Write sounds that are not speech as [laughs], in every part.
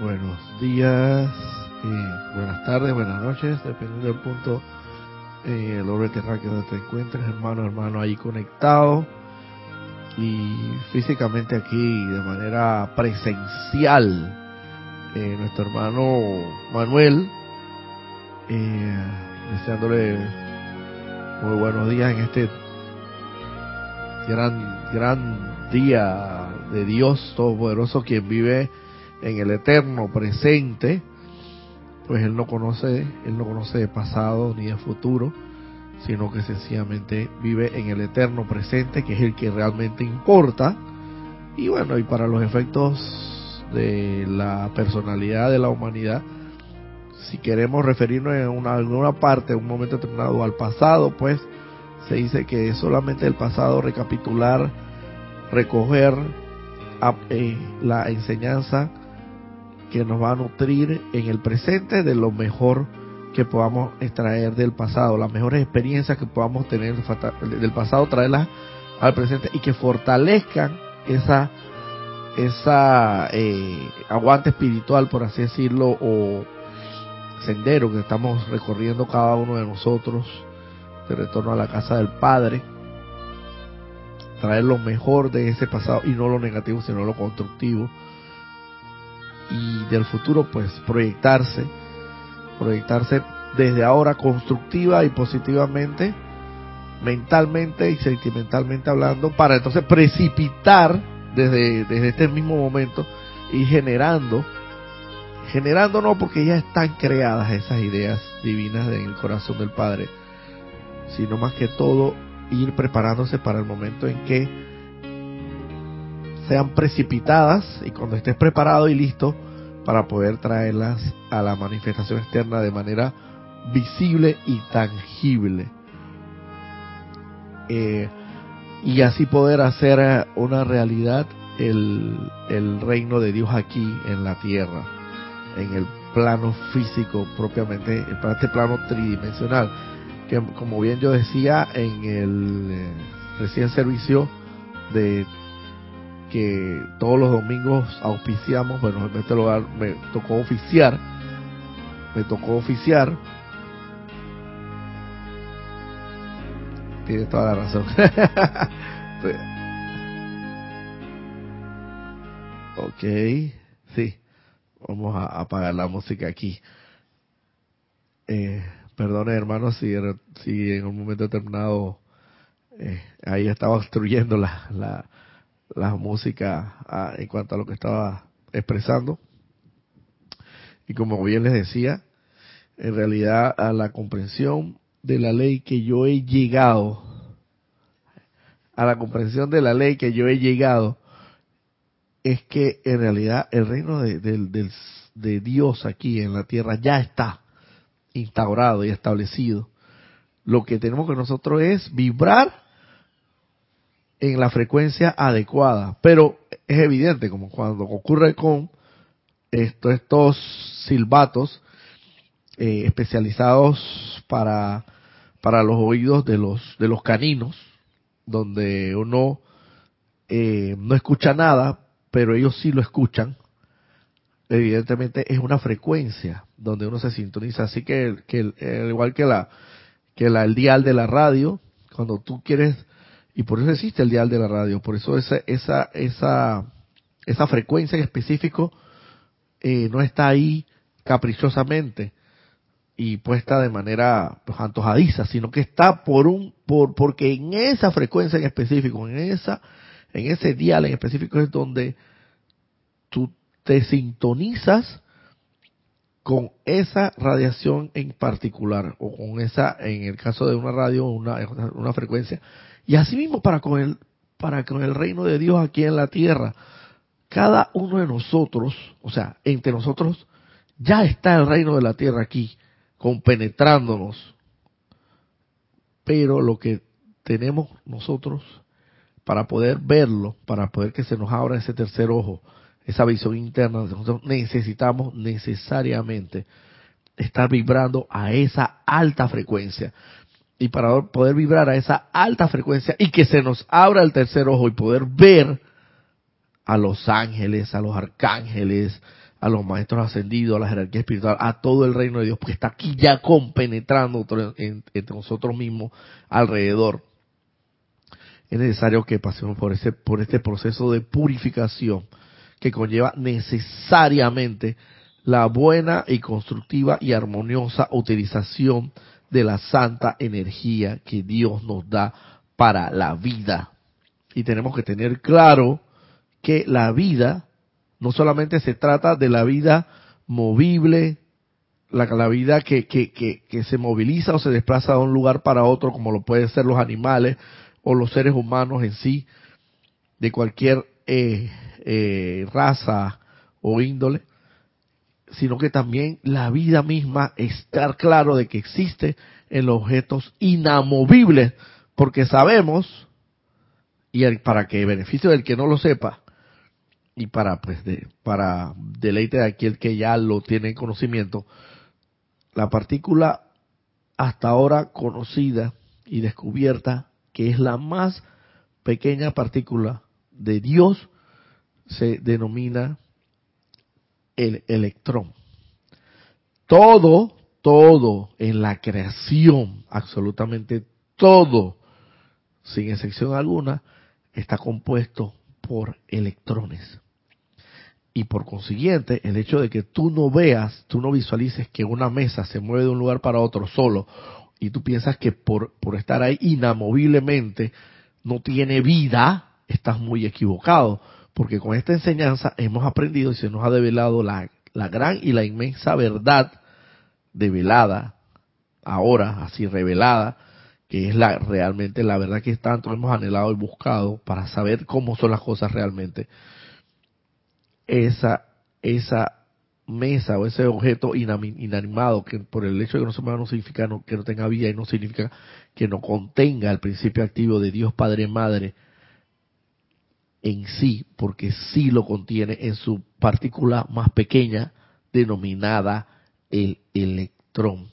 buenos días, buenas tardes, buenas noches, dependiendo del punto, eh, el orbe terráqueo donde te encuentres, hermano, hermano, ahí conectado y físicamente aquí de manera presencial. Eh, nuestro hermano Manuel, eh, deseándole muy buenos días en este gran, gran día de Dios Todopoderoso, quien vive en el eterno presente, pues él no conoce, él no conoce de pasado ni de futuro, sino que sencillamente vive en el eterno presente, que es el que realmente importa. Y bueno, y para los efectos de la personalidad de la humanidad, si queremos referirnos en una, alguna parte, en un momento determinado al pasado, pues se dice que es solamente el pasado recapitular, recoger eh, la enseñanza que nos va a nutrir en el presente de lo mejor que podamos extraer del pasado, las mejores experiencias que podamos tener del pasado, traerlas al presente y que fortalezcan esa esa eh, aguante espiritual, por así decirlo, o sendero que estamos recorriendo cada uno de nosotros de retorno a la casa del Padre, traer lo mejor de ese pasado y no lo negativo, sino lo constructivo y del futuro pues proyectarse, proyectarse desde ahora constructiva y positivamente, mentalmente y sentimentalmente hablando, para entonces precipitar desde, desde este mismo momento y generando, generando no porque ya están creadas esas ideas divinas en el corazón del Padre, sino más que todo ir preparándose para el momento en que sean precipitadas y cuando estés preparado y listo para poder traerlas a la manifestación externa de manera visible y tangible. Eh, y así poder hacer una realidad el, el reino de Dios aquí en la tierra, en el plano físico propiamente, en este plano tridimensional, que como bien yo decía en el eh, recién servicio de que todos los domingos auspiciamos, bueno, en este lugar me tocó oficiar, me tocó oficiar. Tiene toda la razón. [laughs] ok, sí, vamos a apagar la música aquí. Eh, perdone hermanos si, si en un momento determinado eh, ahí estaba obstruyendo la, la la música ah, en cuanto a lo que estaba expresando. Y como bien les decía, en realidad a la comprensión de la ley que yo he llegado, a la comprensión de la ley que yo he llegado, es que en realidad el reino de, de Dios aquí en la tierra ya está instaurado y establecido. Lo que tenemos que nosotros es vibrar en la frecuencia adecuada. Pero es evidente, como cuando ocurre con esto, estos silbatos eh, especializados para, para los oídos de los, de los caninos, donde uno eh, no escucha nada, pero ellos sí lo escuchan. Evidentemente es una frecuencia donde uno se sintoniza. Así que, que igual que la que la, el dial de la radio, cuando tú quieres y por eso existe el dial de la radio, por eso esa, esa, esa, esa frecuencia en específico eh, no está ahí caprichosamente y puesta de manera pues, antojadiza, sino que está por un, por, porque en esa frecuencia en específico, en esa, en ese dial en específico es donde tú te sintonizas con esa radiación en particular o con esa, en el caso de una radio, una, una frecuencia y asimismo para con el, para con el reino de Dios aquí en la tierra. Cada uno de nosotros, o sea, entre nosotros, ya está el reino de la tierra aquí, compenetrándonos. Pero lo que tenemos nosotros para poder verlo, para poder que se nos abra ese tercer ojo, esa visión interna, nosotros necesitamos necesariamente estar vibrando a esa alta frecuencia y para poder vibrar a esa alta frecuencia y que se nos abra el tercer ojo y poder ver a los ángeles, a los arcángeles, a los maestros ascendidos, a la jerarquía espiritual, a todo el reino de Dios, porque está aquí ya compenetrando entre nosotros mismos alrededor. Es necesario que pasemos por ese, por este proceso de purificación que conlleva necesariamente la buena y constructiva y armoniosa utilización de la santa energía que Dios nos da para la vida. Y tenemos que tener claro que la vida no solamente se trata de la vida movible, la, la vida que, que, que, se moviliza o se desplaza de un lugar para otro, como lo pueden ser los animales o los seres humanos en sí, de cualquier eh, eh, raza o índole, sino que también la vida misma, estar claro de que existe en los objetos inamovibles, porque sabemos, y para que beneficio del que no lo sepa, y para pues de, para deleite de aquel que ya lo tiene en conocimiento, la partícula hasta ahora conocida y descubierta, que es la más pequeña partícula de Dios, se denomina el electrón. Todo, todo en la creación, absolutamente todo, sin excepción alguna, está compuesto por electrones. Y por consiguiente, el hecho de que tú no veas, tú no visualices que una mesa se mueve de un lugar para otro solo, y tú piensas que por, por estar ahí inamoviblemente no tiene vida, estás muy equivocado porque con esta enseñanza hemos aprendido y se nos ha develado la, la gran y la inmensa verdad develada, ahora así revelada, que es la realmente la verdad que tanto hemos anhelado y buscado para saber cómo son las cosas realmente. Esa, esa mesa o ese objeto inanimado que por el hecho de que no se mueva no significa que no tenga vida y no significa que no contenga el principio activo de Dios Padre Madre en sí, porque sí lo contiene en su partícula más pequeña, denominada el electrón.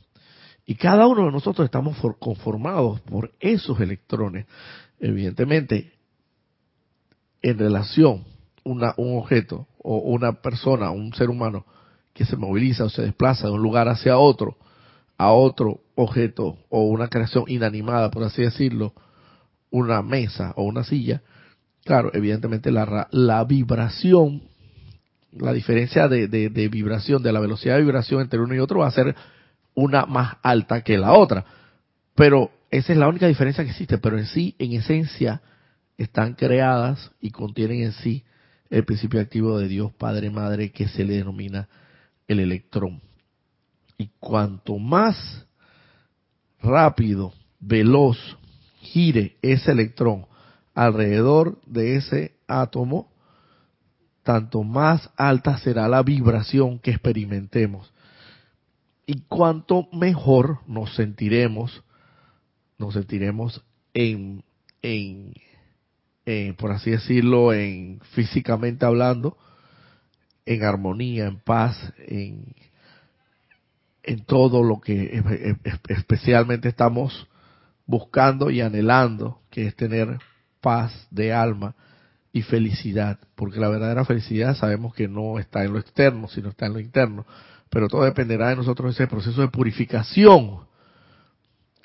Y cada uno de nosotros estamos conformados por esos electrones. Evidentemente, en relación una, un objeto o una persona, un ser humano que se moviliza o se desplaza de un lugar hacia otro, a otro objeto o una creación inanimada, por así decirlo, una mesa o una silla, Claro, evidentemente la, vibración, la diferencia de, de, vibración, de la velocidad de vibración entre uno y otro va a ser una más alta que la otra. Pero esa es la única diferencia que existe, pero en sí, en esencia, están creadas y contienen en sí el principio activo de Dios Padre Madre que se le denomina el electrón. Y cuanto más rápido, veloz gire ese electrón alrededor de ese átomo, tanto más alta será la vibración que experimentemos. Y cuanto mejor nos sentiremos, nos sentiremos en, en, por así decirlo, en físicamente hablando, en armonía, en paz, en, en todo lo que especialmente estamos buscando y anhelando, que es tener paz de alma y felicidad, porque la verdadera felicidad sabemos que no está en lo externo, sino está en lo interno, pero todo dependerá de nosotros ese proceso de purificación,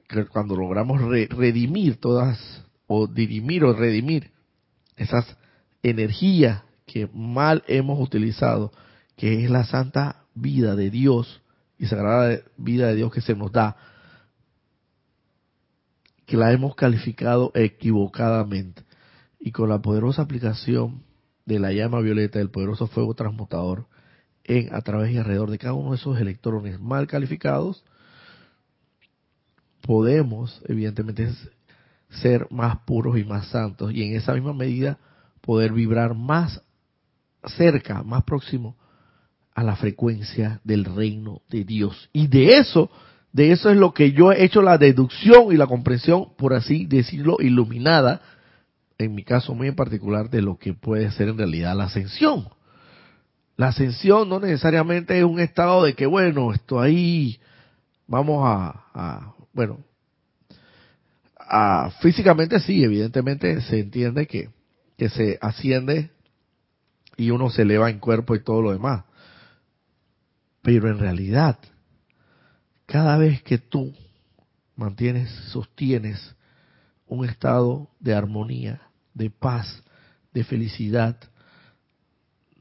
que cuando logramos redimir todas, o dirimir o redimir esas energías que mal hemos utilizado, que es la santa vida de Dios y sagrada vida de Dios que se nos da, que la hemos calificado equivocadamente. Y con la poderosa aplicación de la llama violeta del poderoso fuego transmutador en a través y alrededor de cada uno de esos electrones mal calificados, podemos evidentemente ser más puros y más santos y en esa misma medida poder vibrar más cerca, más próximo a la frecuencia del reino de Dios. Y de eso de eso es lo que yo he hecho la deducción y la comprensión, por así decirlo, iluminada, en mi caso muy en particular, de lo que puede ser en realidad la ascensión. La ascensión no necesariamente es un estado de que, bueno, esto ahí, vamos a, bueno, físicamente sí, evidentemente se entiende que, que se asciende y uno se eleva en cuerpo y todo lo demás. Pero en realidad, cada vez que tú mantienes, sostienes un estado de armonía, de paz, de felicidad,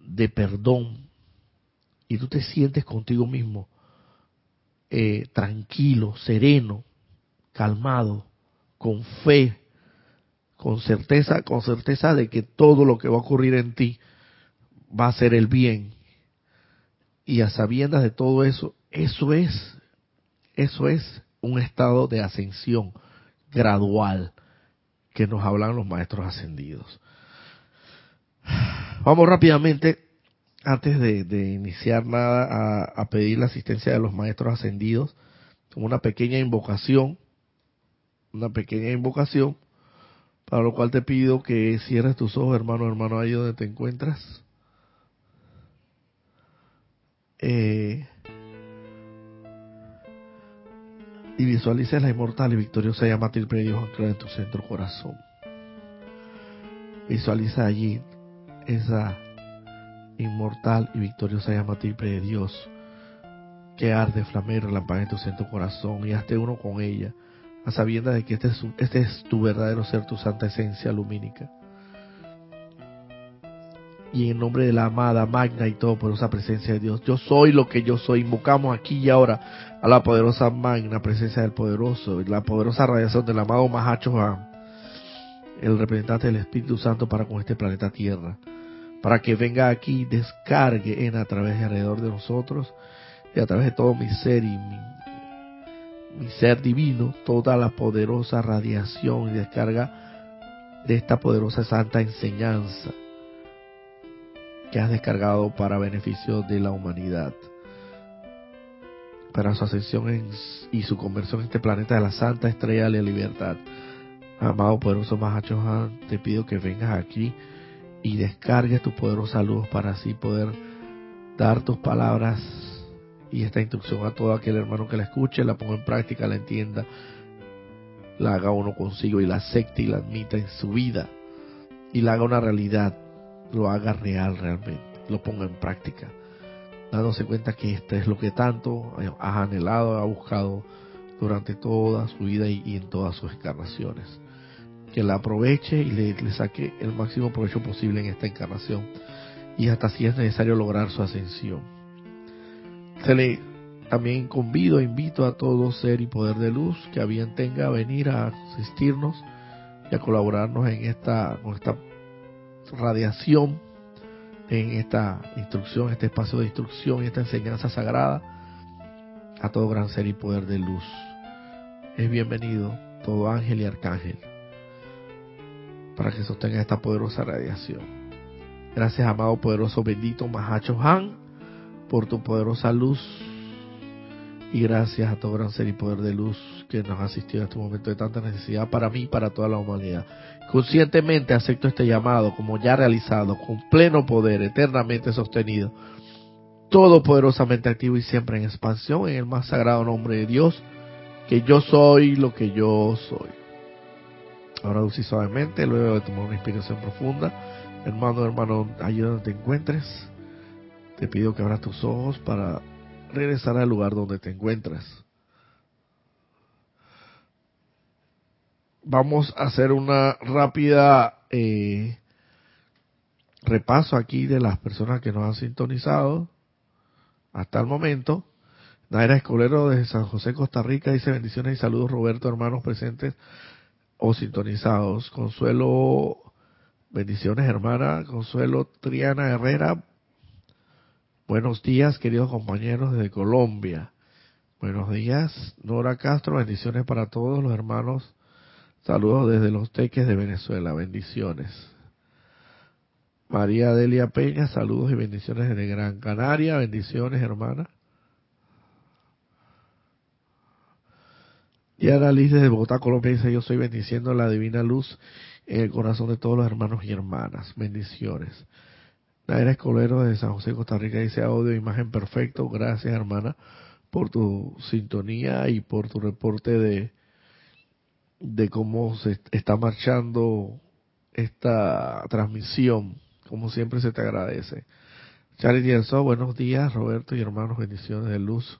de perdón, y tú te sientes contigo mismo eh, tranquilo, sereno, calmado, con fe, con certeza, con certeza de que todo lo que va a ocurrir en ti va a ser el bien. Y a sabiendas de todo eso, eso es, eso es un estado de ascensión gradual que nos hablan los maestros ascendidos. Vamos rápidamente, antes de, iniciar nada, a, a pedir la asistencia de los maestros ascendidos, una pequeña invocación, una pequeña invocación para lo cual te pido que cierres tus ojos, hermano, hermano, ahí donde te encuentras. Eh, y visualices la inmortal y victoriosa llama de Dios anclada en tu centro corazón. Visualiza allí esa inmortal y victoriosa llama de Dios que arde, flamea y relampaga en tu centro corazón y hazte uno con ella a sabiendas de que este es, este es tu verdadero ser, tu santa esencia lumínica. Y en nombre de la amada, magna y todopoderosa presencia de Dios, yo soy lo que yo soy. Invocamos aquí y ahora a la poderosa magna presencia del poderoso, y la poderosa radiación del amado Mahacho el representante del Espíritu Santo para con este planeta Tierra, para que venga aquí y descargue en a través de alrededor de nosotros y a través de todo mi ser y mi mi ser divino, toda la poderosa radiación y descarga de esta poderosa santa enseñanza que has descargado para beneficio de la humanidad, para su ascensión y su conversión en este planeta de la santa estrella de la libertad. Amado poderoso Mahachohan, te pido que vengas aquí y descargues tu poderosa luz para así poder dar tus palabras y esta instrucción a todo aquel hermano que la escuche, la ponga en práctica, la entienda, la haga uno consigo y la acepte y la admita en su vida y la haga una realidad, lo haga real realmente, lo ponga en práctica, dándose cuenta que esto es lo que tanto ha anhelado, ha buscado durante toda su vida y, en todas sus encarnaciones. Que la aproveche y le, saque el máximo provecho posible en esta encarnación. Y hasta si es necesario lograr su ascensión. Se le también convido, invito a todo ser y poder de luz que a bien tenga a venir a asistirnos y a colaborarnos en esta radiación, en esta instrucción, este espacio de instrucción y esta enseñanza sagrada a todo gran ser y poder de luz. Es bienvenido todo ángel y arcángel para que sostenga esta poderosa radiación. Gracias, amado, poderoso, bendito Mahacho Han por tu poderosa luz y gracias a todo gran ser y poder de luz que nos ha asistido en este momento de tanta necesidad para mí y para toda la humanidad. Conscientemente acepto este llamado como ya realizado, con pleno poder, eternamente sostenido, todopoderosamente activo y siempre en expansión en el más sagrado nombre de Dios, que yo soy lo que yo soy. Ahora dulce suavemente, luego de tomar una inspiración profunda, hermano, hermano, allí donde te encuentres te pido que abras tus ojos para regresar al lugar donde te encuentras. Vamos a hacer una rápida eh, repaso aquí de las personas que nos han sintonizado hasta el momento. Naira Escolero de San José, Costa Rica, dice bendiciones y saludos Roberto, hermanos presentes o sintonizados. Consuelo, bendiciones hermana. Consuelo Triana Herrera, Buenos días, queridos compañeros desde Colombia. Buenos días, Nora Castro. Bendiciones para todos los hermanos. Saludos desde los Teques de Venezuela. Bendiciones. María Delia Peña, saludos y bendiciones desde Gran Canaria. Bendiciones, hermana. Diana Liz desde Bogotá, Colombia dice, yo soy bendiciendo la divina luz en el corazón de todos los hermanos y hermanas. Bendiciones. Naira Escolero de San José, Costa Rica dice audio, imagen perfecto. Gracias, hermana, por tu sintonía y por tu reporte de, de cómo se está marchando esta transmisión. Como siempre se te agradece. Charity Sol, buenos días, Roberto y hermanos, bendiciones de luz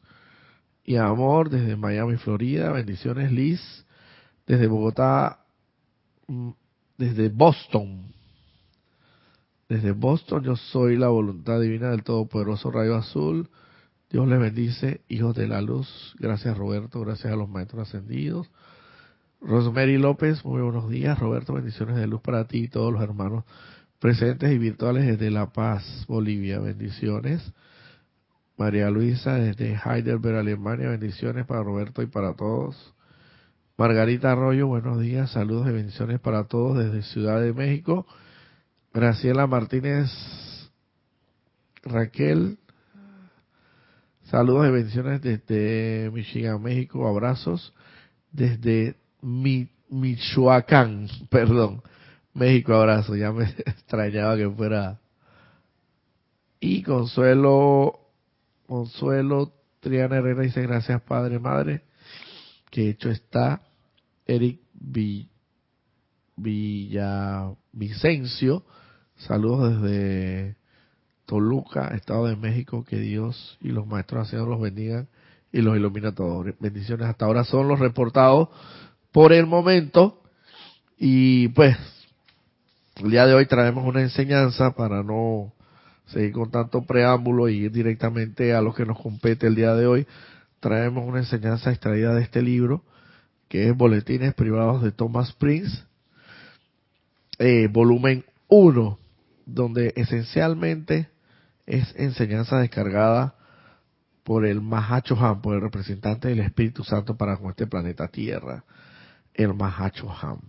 y amor desde Miami, Florida, bendiciones Liz, desde Bogotá, mm, desde Boston, desde Boston yo soy la voluntad divina del Todopoderoso Rayo Azul, Dios les bendice, hijos de la luz, gracias Roberto, gracias a los maestros ascendidos, Rosemary López, muy buenos días, Roberto, bendiciones de luz para ti y todos los hermanos presentes y virtuales desde La Paz, Bolivia. Bendiciones. María Luisa desde Heidelberg, Alemania. Bendiciones para Roberto y para todos. Margarita Arroyo, buenos días. Saludos y bendiciones para todos desde Ciudad de México. Graciela Martínez Raquel. Saludos y bendiciones desde Michigan, México. Abrazos desde Michoacán, perdón. México, abrazo. Ya me [laughs] extrañaba que fuera. Y Consuelo, Consuelo Triana Herrera dice gracias Padre, Madre, que hecho está. Eric Villavicencio, saludos desde Toluca, Estado de México, que Dios y los maestros haciendo los bendigan y los ilumina todos. Bendiciones hasta ahora son los reportados por el momento. Y pues el día de hoy traemos una enseñanza para no seguir con tanto preámbulo y ir directamente a lo que nos compete el día de hoy. Traemos una enseñanza extraída de este libro, que es Boletines Privados de Thomas Prince, eh, volumen 1, donde esencialmente es enseñanza descargada por el Mahacho por el representante del Espíritu Santo para con este planeta Tierra, el Mahacho Han.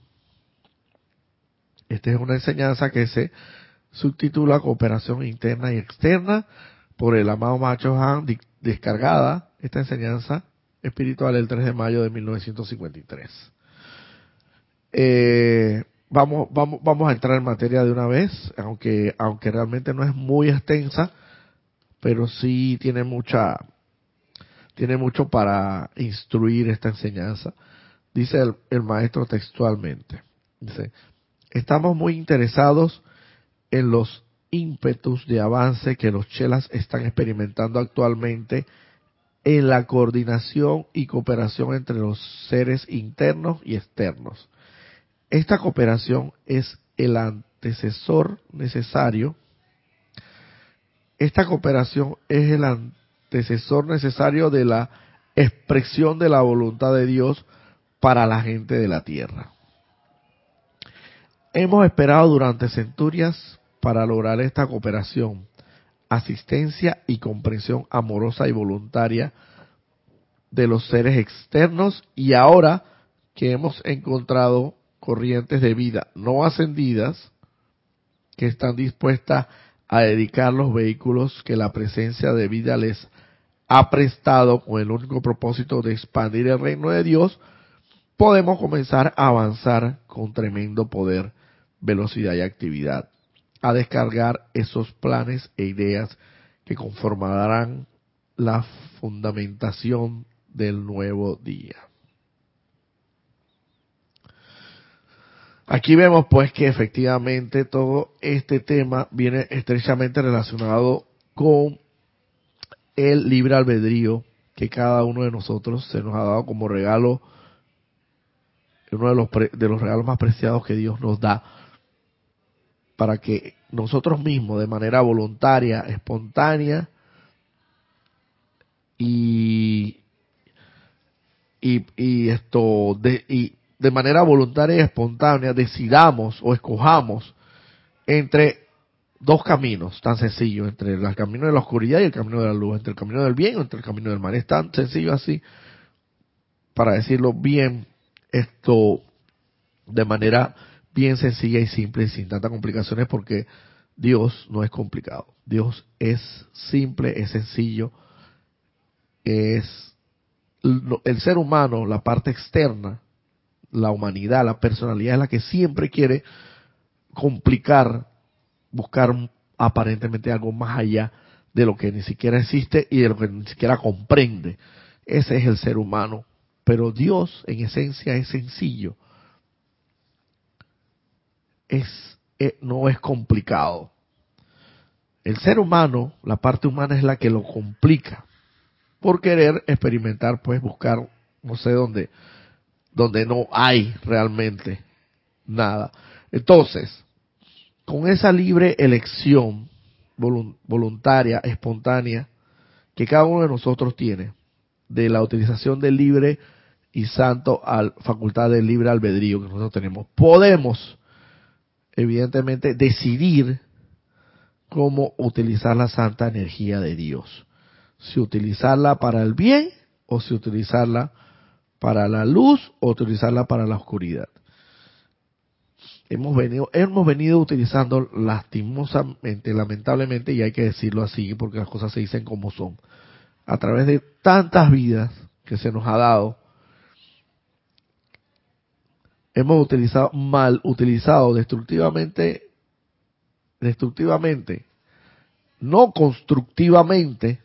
Esta es una enseñanza que se subtitula Cooperación Interna y Externa por el amado Macho Han, descargada esta enseñanza espiritual el 3 de mayo de 1953. Eh, vamos, vamos, vamos a entrar en materia de una vez, aunque, aunque realmente no es muy extensa, pero sí tiene mucha, tiene mucho para instruir esta enseñanza. Dice el, maestro textualmente. Dice, Estamos muy interesados en los ímpetus de avance que los chelas están experimentando actualmente en la coordinación y cooperación entre los seres internos y externos. Esta cooperación es el antecesor necesario. Esta cooperación es el antecesor necesario de la expresión de la voluntad de Dios para la gente de la tierra. Hemos esperado durante centurias para lograr esta cooperación, asistencia y comprensión amorosa y voluntaria de los seres externos y ahora que hemos encontrado corrientes de vida no ascendidas que están dispuestas a dedicar los vehículos que la presencia de vida les ha prestado con el único propósito de expandir el reino de Dios, podemos comenzar a avanzar con tremendo poder velocidad y actividad, a descargar esos planes e ideas que conformarán la fundamentación del nuevo día. Aquí vemos pues que efectivamente todo este tema viene estrechamente relacionado con el libre albedrío que cada uno de nosotros se nos ha dado como regalo, uno de los, de los regalos más preciados que Dios nos da para que nosotros mismos de manera voluntaria, espontánea y, y, esto de, y de manera voluntaria y espontánea decidamos o escojamos entre dos caminos tan sencillos, entre el camino de la oscuridad y el camino de la luz, entre el camino del bien y entre el camino del mal. Es tan sencillo así, para decirlo bien, esto de manera bien sencilla y simple sin tantas complicaciones porque Dios no es complicado. Dios es simple, es sencillo, es el ser humano, la parte externa, la humanidad, la personalidad es la que siempre quiere complicar, buscar aparentemente algo más allá de lo que ni siquiera existe y de lo que ni siquiera comprende. Ese es el ser humano. Pero Dios en esencia es sencillo es, eh, no es complicado. el ser humano, la parte humana es la que lo complica por querer experimentar, pues buscar, no sé dónde, donde no hay realmente nada. Entonces, con esa libre elección voluntaria, espontánea, que cada uno de nosotros tiene, de la utilización del libre y santo al facultad del libre albedrío que nosotros tenemos, podemos, evidentemente, decidir cómo utilizar la santa energía de Dios. Si utilizarla para el bien o si utilizarla para la luz o utilizarla para la oscuridad. Hemos venido, hemos venido utilizando lastimosamente, lamentablemente, y hay que decirlo así porque las cosas se dicen como son, a través de tantas vidas que se nos ha dado, hemos utilizado mal, utilizado destructivamente destructivamente, no constructivamente,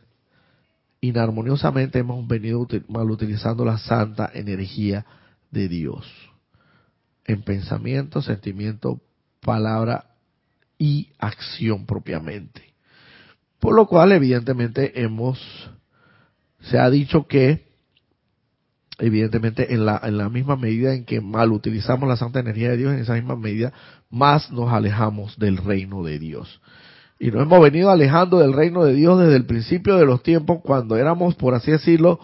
inarmoniosamente hemos venido mal utilizando la santa energía de Dios en pensamiento, sentimiento, palabra y acción propiamente. Por lo cual, evidentemente, hemos, se ha dicho que, evidentemente, en la, en la misma medida en que mal utilizamos la santa energía de Dios, en esa misma medida más nos alejamos del reino de Dios. Y nos hemos venido alejando del reino de Dios desde el principio de los tiempos, cuando éramos, por así decirlo,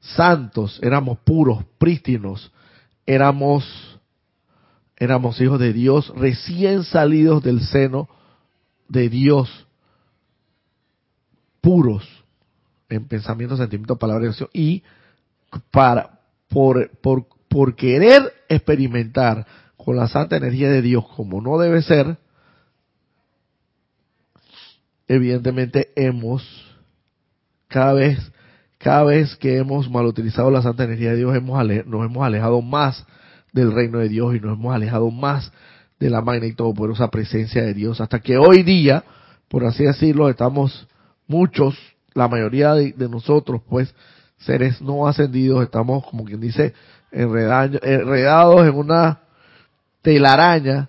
santos, éramos puros, prístinos, éramos, éramos hijos de Dios, recién salidos del seno de Dios, puros en pensamiento, sentimiento, palabra y acción, y para, por, por, por querer experimentar con la santa energía de Dios como no debe ser, evidentemente hemos, cada vez, cada vez que hemos mal utilizado la santa energía de Dios, hemos nos hemos alejado más del reino de Dios y nos hemos alejado más de la magna y todopoderosa presencia de Dios, hasta que hoy día, por así decirlo, estamos muchos, la mayoría de, nosotros, pues, seres no ascendidos, estamos, como quien dice, enredados en una telaraña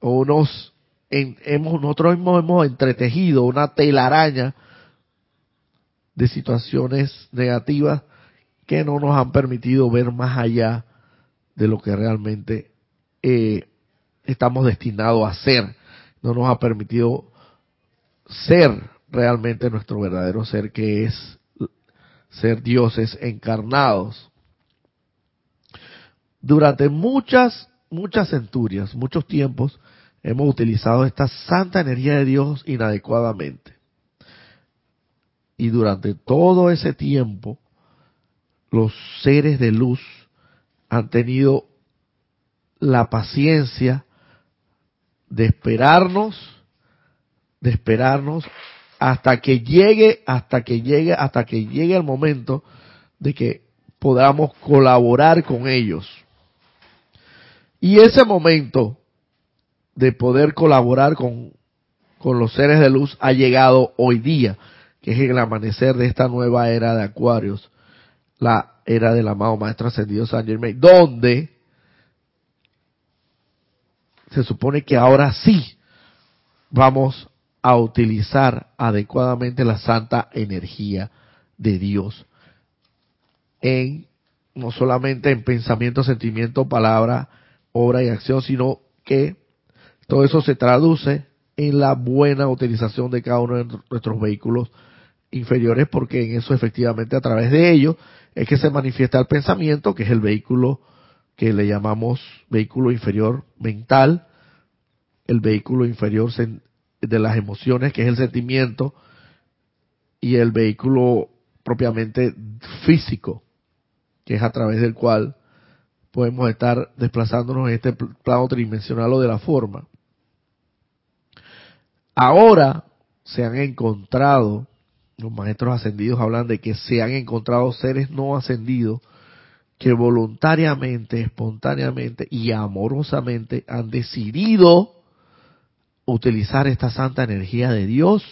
o unos hemos, nosotros mismos hemos entretejido una telaraña de situaciones negativas que no nos han permitido ver más allá de lo que realmente eh, estamos destinados a ser. No nos ha permitido ser realmente nuestro verdadero ser, que es ser dioses encarnados. Durante muchas muchas centurias, muchos tiempos, hemos utilizado esta santa energía de Dios inadecuadamente. Y durante todo ese tiempo, los seres de luz han tenido la paciencia de esperarnos, de esperarnos hasta que llegue, hasta que llegue, hasta que llegue el momento de que podamos colaborar con ellos. Y ese momento de poder colaborar con, con los seres de luz ha llegado hoy día, que es el amanecer de esta nueva era de Acuarios, la era del amado Maestro Ascendido San Germain, donde se supone que ahora sí vamos a utilizar adecuadamente la santa energía de Dios en no solamente en pensamiento, sentimiento, palabra obra y acción, sino que todo eso se traduce en la buena utilización de cada uno de nuestros vehículos inferiores, porque en eso efectivamente a través de ellos es que se manifiesta el pensamiento, que es el vehículo que le llamamos vehículo inferior mental, el vehículo inferior de las emociones, que es el sentimiento, y el vehículo propiamente físico, que es a través del cual podemos estar desplazándonos en este plano tridimensional o de la forma. Ahora se han encontrado, los maestros ascendidos hablan de que se han encontrado seres no ascendidos que voluntariamente, espontáneamente y amorosamente han decidido utilizar esta santa energía de Dios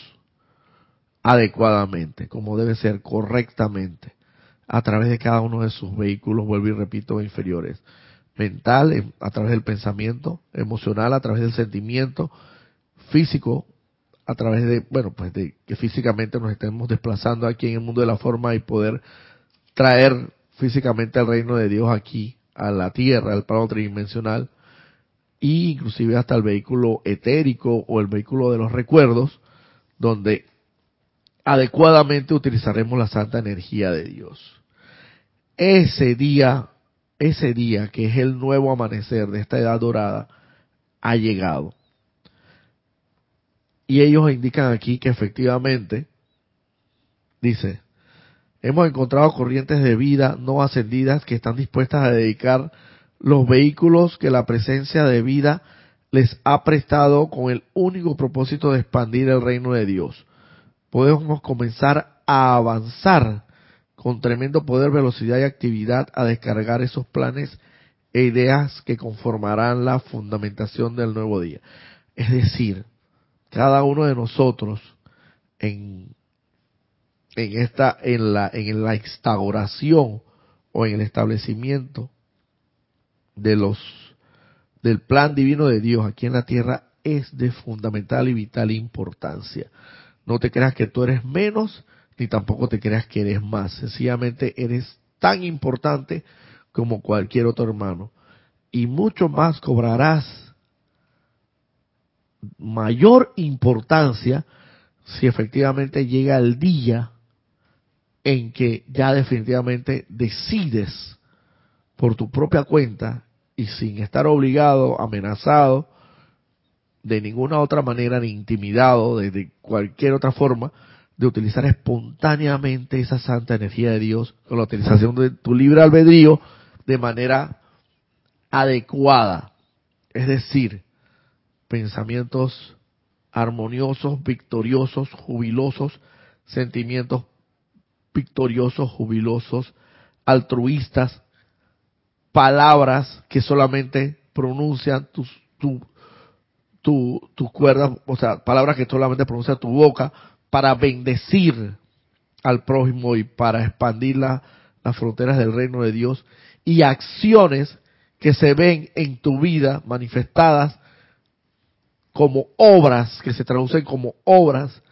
adecuadamente, como debe ser, correctamente a través de cada uno de sus vehículos, vuelvo y repito, inferiores. Mental, a través del pensamiento, emocional, a través del sentimiento, físico, a través de, bueno, pues de que físicamente nos estemos desplazando aquí en el mundo de la forma y poder traer físicamente el reino de Dios aquí a la tierra, al plano tridimensional, e inclusive hasta el vehículo etérico o el vehículo de los recuerdos, donde adecuadamente utilizaremos la santa energía de Dios. Ese día, ese día que es el nuevo amanecer de esta edad dorada, ha llegado. Y ellos indican aquí que efectivamente, dice, hemos encontrado corrientes de vida no ascendidas que están dispuestas a dedicar los vehículos que la presencia de vida les ha prestado con el único propósito de expandir el reino de Dios. Podemos comenzar a avanzar con tremendo poder, velocidad y actividad a descargar esos planes e ideas que conformarán la fundamentación del nuevo día. Es decir, cada uno de nosotros en, en esta, en la, en la instauración o en el establecimiento de los, del plan divino de Dios aquí en la tierra es de fundamental y vital importancia. No te creas que tú eres menos, ni tampoco te creas que eres más. Sencillamente eres tan importante como cualquier otro hermano. Y mucho más cobrarás mayor importancia si efectivamente llega el día en que ya definitivamente decides por tu propia cuenta y sin estar obligado, amenazado, de ninguna otra manera, ni intimidado, de, cualquier otra forma, de utilizar espontáneamente esa santa energía de Dios con la utilización de tu libre albedrío de manera adecuada. Es decir, pensamientos armoniosos, victoriosos, jubilosos, sentimientos victoriosos, jubilosos, altruistas, palabras que solamente pronuncian tus, tu, tu, tus cuerdas, o sea, palabras que solamente pronuncia tu boca para bendecir al prójimo y para expandir las fronteras del reino de Dios y acciones que se ven en tu vida manifestadas como obras, que se traducen como obras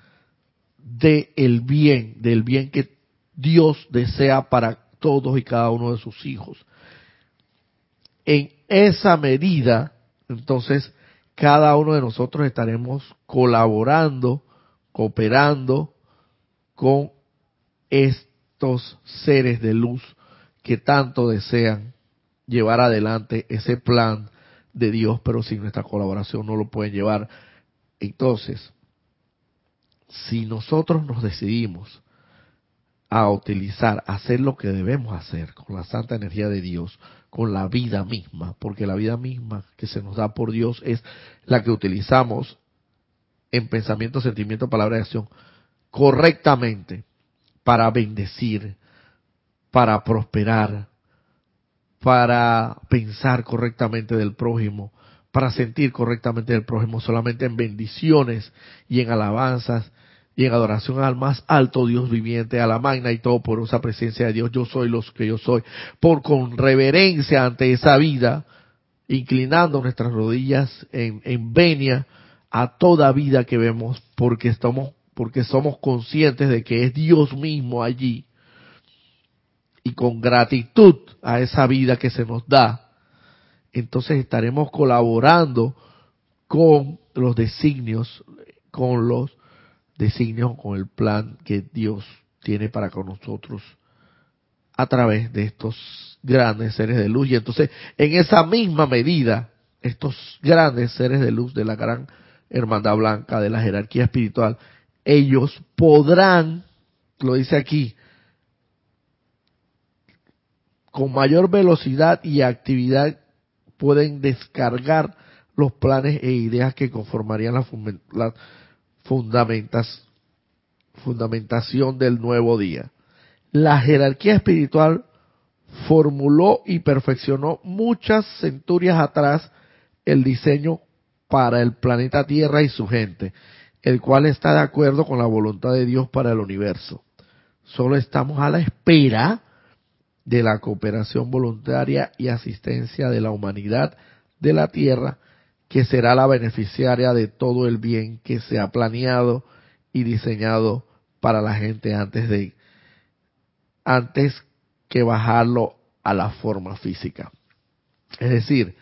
del el bien, del bien que Dios desea para todos y cada uno de sus hijos. En esa medida, entonces, cada uno de nosotros estaremos colaborando, cooperando con estos seres de luz que tanto desean llevar adelante ese plan de Dios, pero sin nuestra colaboración no lo pueden llevar. Entonces, si nosotros nos decidimos a utilizar, a hacer lo que debemos hacer con la santa energía de Dios, con la vida misma, porque la vida misma que se nos da por Dios es la que utilizamos en pensamiento, sentimiento, palabra y acción correctamente para bendecir, para prosperar, para pensar correctamente del prójimo, para sentir correctamente del prójimo, solamente en bendiciones y en alabanzas y en adoración al más alto Dios viviente, a la magna y todo por esa presencia de Dios, yo soy los que yo soy, por con reverencia ante esa vida, inclinando nuestras rodillas en, en venia a toda vida que vemos, porque estamos, porque somos conscientes de que es Dios mismo allí, y con gratitud a esa vida que se nos da, entonces estaremos colaborando con los designios, con los designios, con el plan que Dios tiene para con nosotros a través de estos grandes seres de luz. Y entonces, en esa misma medida, estos grandes seres de luz de la gran hermandad blanca, de la jerarquía espiritual, ellos podrán, lo dice aquí, con mayor velocidad y actividad pueden descargar los planes e ideas que conformarían la, fundamentas, fundamentación del nuevo día. La jerarquía espiritual formuló y perfeccionó muchas centurias atrás el diseño para el planeta Tierra y su gente, el cual está de acuerdo con la voluntad de Dios para el universo. Solo estamos a la espera de la cooperación voluntaria y asistencia de la humanidad de la Tierra que será la beneficiaria de todo el bien que se ha planeado y diseñado para la gente antes de antes que bajarlo a la forma física. Es decir,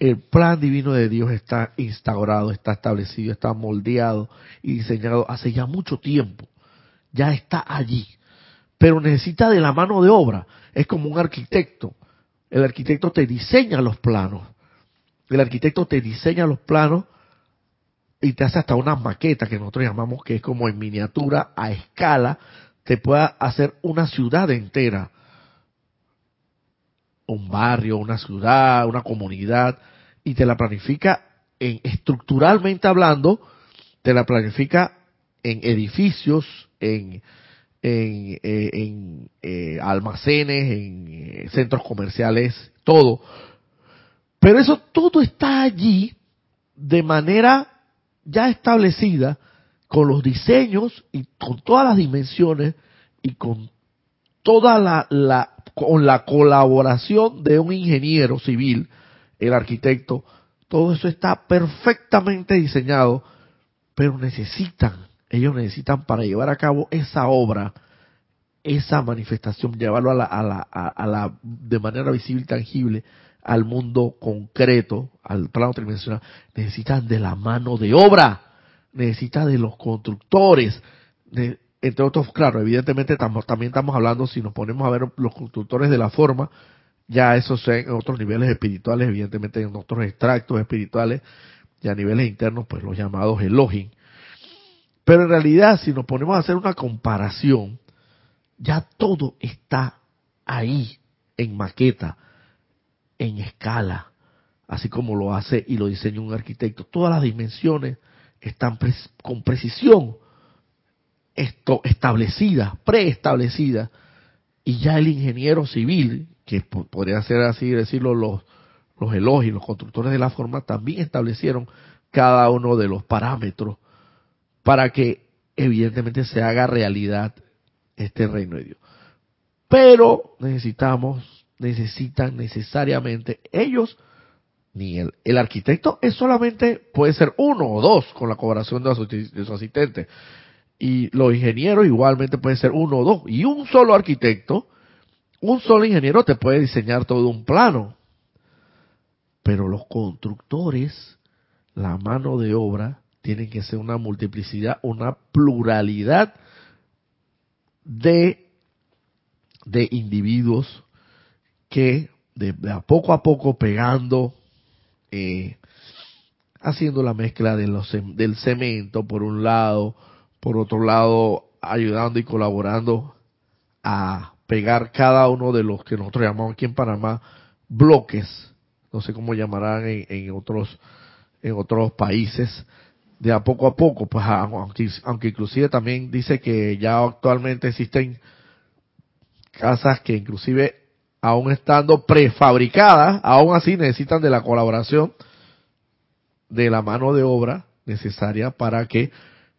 el plan divino de Dios está instaurado, está establecido, está moldeado y diseñado hace ya mucho tiempo. Ya está allí. Pero necesita de la mano de obra. Es como un arquitecto. El arquitecto te diseña los planos. El arquitecto te diseña los planos y te hace hasta una maqueta que nosotros llamamos que es como en miniatura, a escala, te pueda hacer una ciudad entera. Un barrio, una ciudad, una comunidad, y te la planifica en, estructuralmente hablando, te la planifica en edificios, en, en, eh, eh, almacenes, en eh, centros comerciales, todo. Pero eso todo está allí de manera ya establecida con los diseños y con todas las dimensiones y con toda la, la con la colaboración de un ingeniero civil, el arquitecto, todo eso está perfectamente diseñado, pero necesitan, ellos necesitan para llevar a cabo esa obra, esa manifestación, llevarlo a la, a la, a la de manera visible y tangible al mundo concreto, al plano tridimensional, necesitan de la mano de obra, necesitan de los constructores, entre otros, claro, evidentemente también estamos hablando, si nos ponemos a ver los constructores de la forma, ya esos en otros niveles espirituales, evidentemente en otros extractos espirituales, y a niveles internos, pues los llamados Elohim. Pero en realidad, si nos ponemos a hacer una comparación, ya todo está ahí en maqueta en escala, así como lo hace y lo diseña un arquitecto. Todas las dimensiones están con precisión esto, establecidas, preestablecidas, y ya el ingeniero civil, que podría ser así decirlo los, los elogios, los constructores de la forma, también establecieron cada uno de los parámetros para que evidentemente se haga realidad este reino de Dios. Pero necesitamos necesitan necesariamente ellos, ni el, el arquitecto es solamente, puede ser uno o dos con la colaboración de su, asistente. Y los ingenieros igualmente pueden ser uno o dos. Y un solo arquitecto, un solo ingeniero te puede diseñar todo un plano. Pero los constructores, la mano de obra, tienen que ser una multiplicidad, una pluralidad de, de individuos que de, a poco a poco pegando, eh, haciendo la mezcla de los, del cemento por un lado, por otro lado ayudando y colaborando a pegar cada uno de los que nosotros llamamos aquí en Panamá bloques, no sé cómo llamarán en, otros en otros países, de a poco a poco, pues aunque, aunque inclusive también dice que ya actualmente existen casas que inclusive aún estando prefabricadas, aún así necesitan de la colaboración de la mano de obra necesaria para que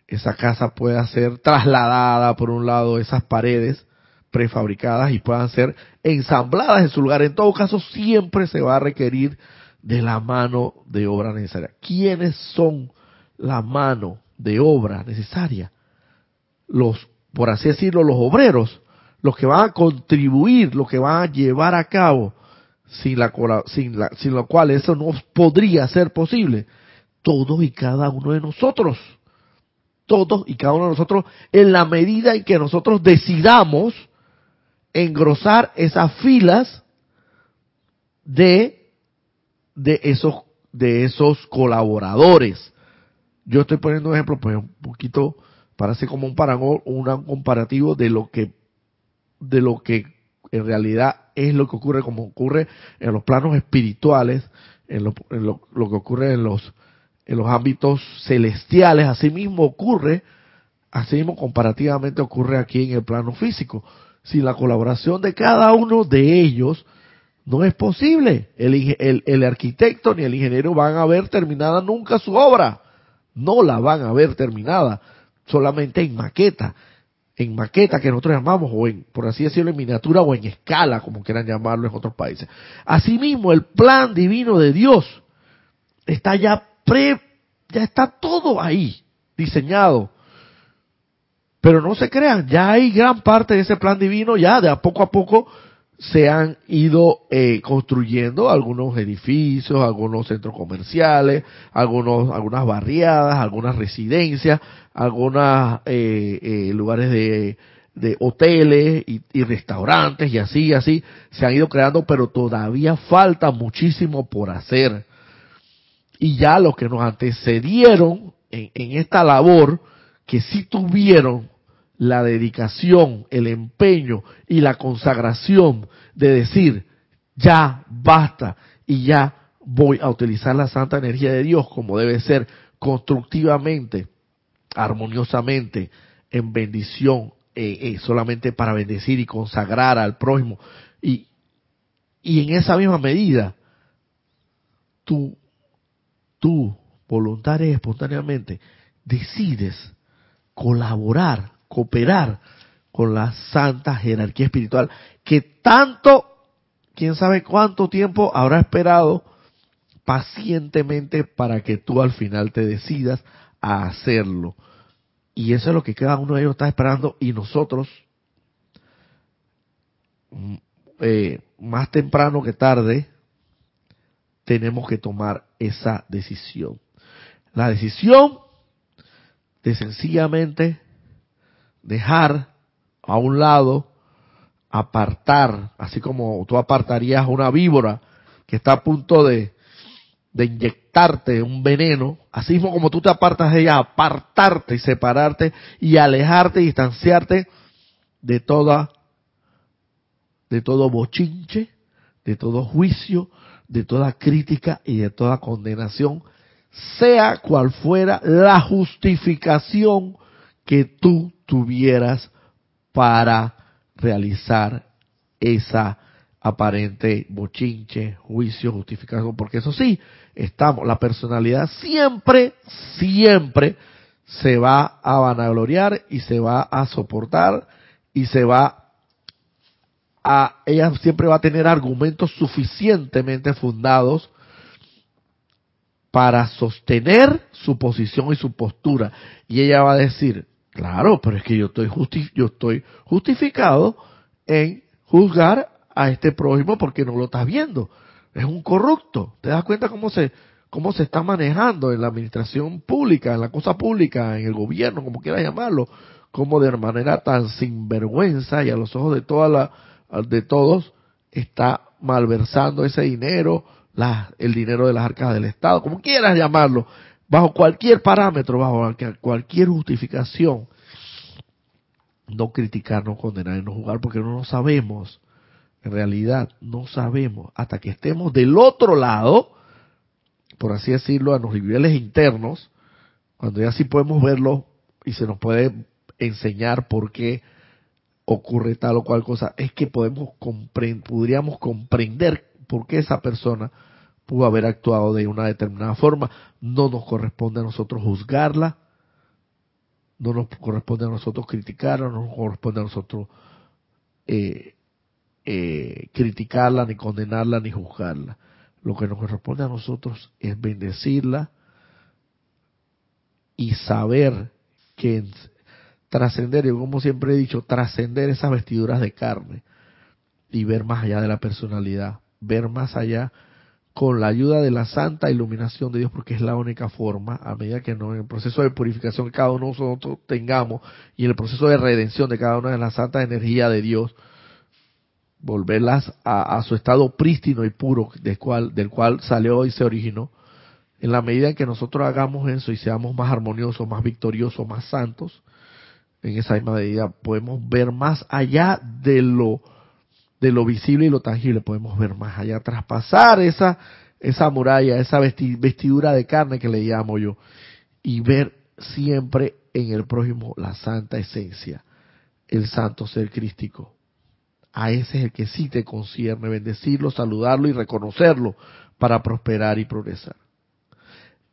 esa casa pueda ser trasladada por un lado esas paredes prefabricadas y puedan ser ensambladas en su lugar. En todo caso, siempre se va a requerir de la mano de obra necesaria. ¿Quiénes son la mano de obra necesaria? Los, por así decirlo, los obreros los que van a contribuir, los que van a llevar a cabo, sin, la, sin, la, sin lo cual eso no podría ser posible. Todos y cada uno de nosotros. Todos y cada uno de nosotros, en la medida en que nosotros decidamos engrosar esas filas de, de esos, de esos colaboradores. Yo estoy poniendo un ejemplo, pues un poquito, para hacer como un parangón, un comparativo de lo que de lo que en realidad es lo que ocurre como ocurre en los planos espirituales, en lo, que ocurre en los, en los ámbitos celestiales, así mismo ocurre, así mismo comparativamente ocurre aquí en el plano físico. Sin la colaboración de cada uno de ellos, no es posible. El, el, el arquitecto ni el ingeniero van a ver terminada nunca su obra. No la van a ver terminada, solamente en maqueta en maqueta que nosotros llamamos, o en, por así decirlo, en miniatura o en escala, como quieran llamarlo en otros países. Asimismo, el plan divino de Dios está ya pre, ya está todo ahí, diseñado. Pero no se crean, ya hay gran parte de ese plan divino, ya de a poco a poco se han ido eh, construyendo algunos edificios, algunos centros comerciales, algunos, algunas barriadas, algunas residencias, algunos eh, eh, lugares de, de hoteles y, y, restaurantes y así y así se han ido creando, pero todavía falta muchísimo por hacer. Y ya los que nos antecedieron en, en esta labor, que sí tuvieron la dedicación, el empeño y la consagración de decir, ya basta y ya voy a utilizar la santa energía de Dios como debe ser, constructivamente, armoniosamente, en bendición, eh, eh, solamente para bendecir y consagrar al prójimo. Y, y en esa misma medida, tú, tú, voluntaria espontáneamente, decides colaborar cooperar con la santa jerarquía espiritual que tanto, quién sabe cuánto tiempo habrá esperado pacientemente para que tú al final te decidas a hacerlo. Y eso es lo que cada uno de ellos está esperando y nosotros, mm, eh, más temprano que tarde, tenemos que tomar esa decisión. La decisión de sencillamente dejar a un lado, apartar, así como tú apartarías una víbora que está a punto de, de inyectarte un veneno, así mismo como tú te apartas de ella, apartarte y separarte y alejarte y distanciarte de toda, de todo bochinche, de todo juicio, de toda crítica y de toda condenación, sea cual fuera la justificación que tú tuvieras para realizar esa aparente bochinche, juicio, justificación, porque eso sí, estamos, la personalidad siempre, siempre se va a vanagloriar y se va a soportar y se va a, ella siempre va a tener argumentos suficientemente fundados para sostener su posición y su postura. Y ella va a decir, Claro, pero es que yo estoy, yo estoy justificado en juzgar a este prójimo porque no lo estás viendo. Es un corrupto. ¿Te das cuenta cómo se, cómo se está manejando en la administración pública, en la cosa pública, en el gobierno, como quieras llamarlo? Como de manera tan sinvergüenza y a los ojos de toda la, de todos está malversando ese dinero, la, el dinero de las arcas del Estado, como quieras llamarlo bajo cualquier parámetro, bajo cualquier justificación, no criticar, no condenar y no jugar, porque no lo sabemos. En realidad, no sabemos. Hasta que estemos del otro lado, por así decirlo, a los niveles internos, cuando ya sí podemos verlo y se nos puede enseñar por qué ocurre tal o cual cosa, es que podemos podríamos comprender por qué esa persona pudo haber actuado de una determinada forma. No nos corresponde a nosotros juzgarla, no nos corresponde a nosotros criticarla, no nos corresponde a nosotros eh, eh, criticarla, ni condenarla, ni juzgarla. Lo que nos corresponde a nosotros es bendecirla y saber que trascender, y como siempre he dicho, trascender esas vestiduras de carne y ver más allá de la personalidad, ver más allá con la ayuda de la santa iluminación de Dios, porque es la única forma, a medida que no, en el proceso de purificación que cada uno de nosotros tengamos y en el proceso de redención de cada una de las santas energías de Dios, volverlas a, su estado prístino y puro del cual, del cual salió y se originó, en la medida en que nosotros hagamos eso y seamos más armoniosos, más victoriosos, más santos, en esa misma medida podemos ver más allá de lo de lo visible y lo tangible, podemos ver más allá, traspasar esa, esa muralla, esa vestidura de carne que le llamo yo, y ver siempre en el prójimo la santa esencia, el santo ser crístico. A ese es el que sí te concierne bendecirlo, saludarlo y reconocerlo para prosperar y progresar.